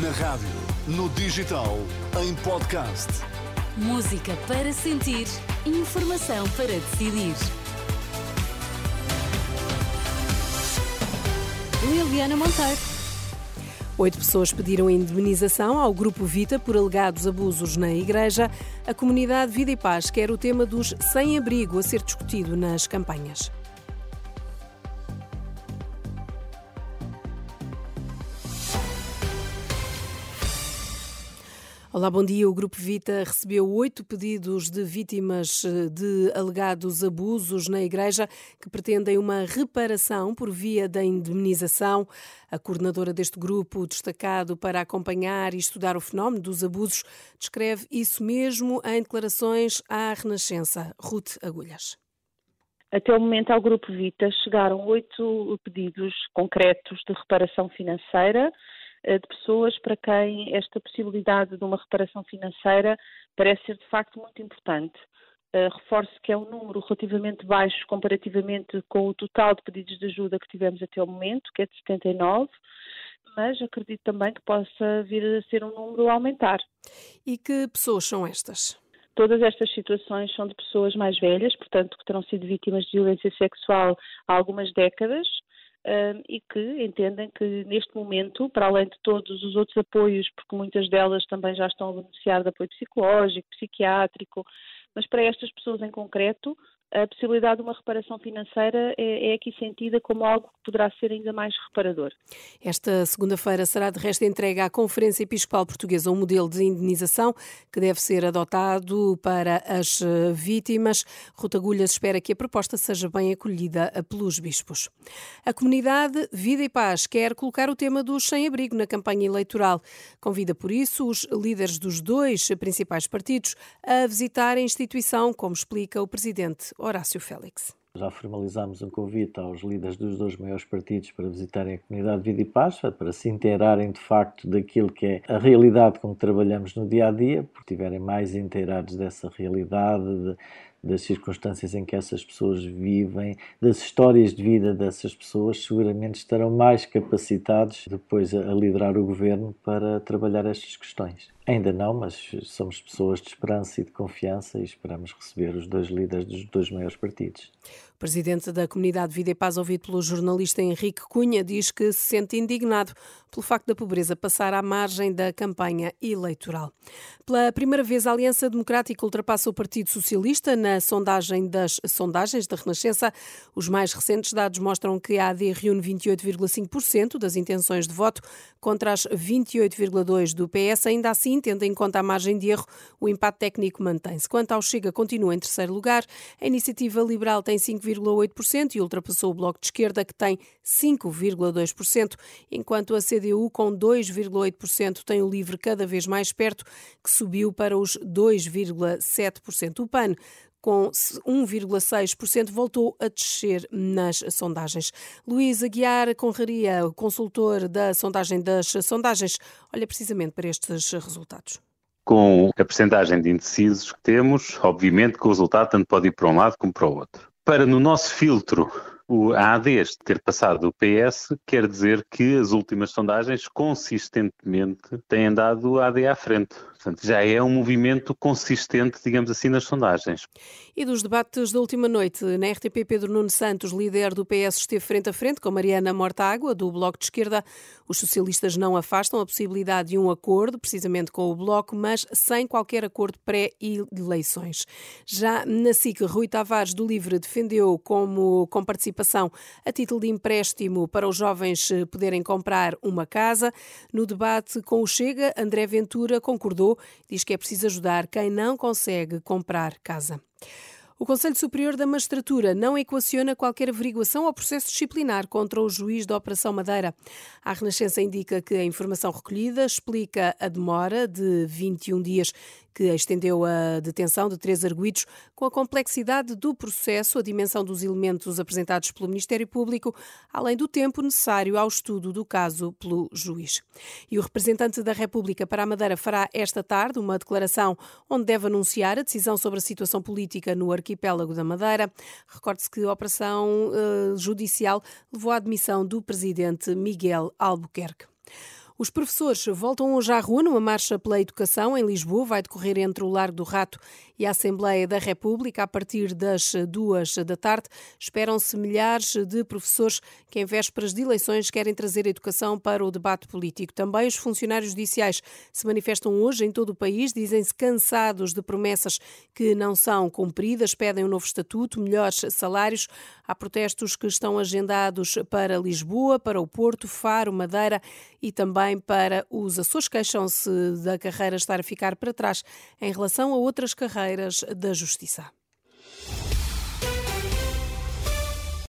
Na rádio, no digital, em podcast. Música para sentir, informação para decidir. Liliana Monteiro. Oito pessoas pediram indemnização ao Grupo Vita por alegados abusos na Igreja. A comunidade Vida e Paz quer o tema dos sem-abrigo a ser discutido nas campanhas. Olá, bom dia. O Grupo Vita recebeu oito pedidos de vítimas eh, de alegados abusos na Igreja que pretendem uma reparação por via da indemnização. A coordenadora deste grupo, destacado para acompanhar e estudar o fenómeno dos abusos, descreve isso mesmo em declarações à Renascença. Ruth Agulhas. Até o momento, ao Grupo Vita chegaram oito pedidos concretos de reparação financeira de pessoas para quem esta possibilidade de uma reparação financeira parece ser de facto muito importante. Uh, reforço que é um número relativamente baixo comparativamente com o total de pedidos de ajuda que tivemos até o momento, que é de 79, mas acredito também que possa vir a ser um número a aumentar. E que pessoas são estas? Todas estas situações são de pessoas mais velhas, portanto, que terão sido vítimas de violência sexual há algumas décadas, e que entendem que neste momento, para além de todos os outros apoios, porque muitas delas também já estão a beneficiar de apoio psicológico, psiquiátrico, mas para estas pessoas em concreto, a possibilidade de uma reparação financeira é, é, aqui sentida como algo que poderá ser ainda mais reparador. Esta segunda-feira será de resto entregue à Conferência Episcopal Portuguesa um modelo de indenização que deve ser adotado para as eh, vítimas. Ruta Agulhas espera que a proposta seja bem acolhida pelos bispos. A comunidade Vida e Paz quer colocar o tema dos sem-abrigo na campanha eleitoral. Convida, por isso, os líderes dos dois principais partidos a visitar a instituição, como explica o presidente Horácio Félix. Já formalizámos um convite aos líderes dos dois maiores partidos para visitarem a comunidade Vida e Paz, para se inteirarem de facto daquilo que é a realidade com que trabalhamos no dia a dia, porque estiverem mais inteirados dessa realidade, de, das circunstâncias em que essas pessoas vivem, das histórias de vida dessas pessoas, seguramente estarão mais capacitados depois a liderar o governo para trabalhar estas questões. Ainda não, mas somos pessoas de esperança e de confiança e esperamos receber os dois líderes dos dois maiores partidos. Presidente da comunidade Vida e Paz, ouvido pelo jornalista Henrique Cunha, diz que se sente indignado pelo facto da pobreza passar à margem da campanha eleitoral. Pela primeira vez, a Aliança Democrática ultrapassa o Partido Socialista na sondagem das sondagens da Renascença. Os mais recentes dados mostram que a AD reúne 28,5% das intenções de voto contra as 28,2% do PS. Ainda assim, tendo em conta a margem de erro, o empate técnico mantém-se. Quanto ao Chega, continua em terceiro lugar. A Iniciativa Liberal tem 5,8% e ultrapassou o Bloco de Esquerda, que tem 5,2%, enquanto a CDU, com 2,8%, tem o Livre cada vez mais perto, que subiu para os 2,7%. O PAN com 1,6%, voltou a descer nas sondagens. Luís Aguiar Conraria, consultor da sondagem das sondagens, olha precisamente para estes resultados. Com a percentagem de indecisos que temos, obviamente que o resultado tanto pode ir para um lado como para o outro. Para no nosso filtro o AD ter passado o PS quer dizer que as últimas sondagens consistentemente têm dado o AD à frente. Portanto, já é um movimento consistente, digamos assim, nas sondagens. E dos debates da última noite, na RTP, Pedro Nuno Santos, líder do PS, esteve frente a frente com Mariana Mortágua, do Bloco de Esquerda. Os socialistas não afastam a possibilidade de um acordo, precisamente com o Bloco, mas sem qualquer acordo pré-eleições. Já na SIC, Rui Tavares, do Livre, defendeu como com participação a título de empréstimo para os jovens poderem comprar uma casa. No debate com o Chega, André Ventura concordou diz que é preciso ajudar quem não consegue comprar casa. O Conselho Superior da Magistratura não equaciona qualquer averiguação ou processo disciplinar contra o juiz da Operação Madeira. A Renascença indica que a informação recolhida explica a demora de 21 dias que estendeu a detenção de três arguídos com a complexidade do processo, a dimensão dos elementos apresentados pelo Ministério Público, além do tempo necessário ao estudo do caso pelo juiz. E o representante da República para a Madeira fará esta tarde uma declaração onde deve anunciar a decisão sobre a situação política no arquipélago da Madeira. Recorde-se que a operação uh, judicial levou à admissão do presidente Miguel Albuquerque. Os professores voltam hoje à rua numa marcha pela educação em Lisboa. Vai decorrer entre o Largo do Rato e a Assembleia da República a partir das duas da tarde. Esperam-se milhares de professores que, em vésperas de eleições, querem trazer a educação para o debate político. Também os funcionários judiciais se manifestam hoje em todo o país. Dizem-se cansados de promessas que não são cumpridas, pedem um novo estatuto, melhores salários. Há protestos que estão agendados para Lisboa, para o Porto, Faro, Madeira e também para os Açores. Queixam-se da carreira estar a ficar para trás em relação a outras carreiras da Justiça.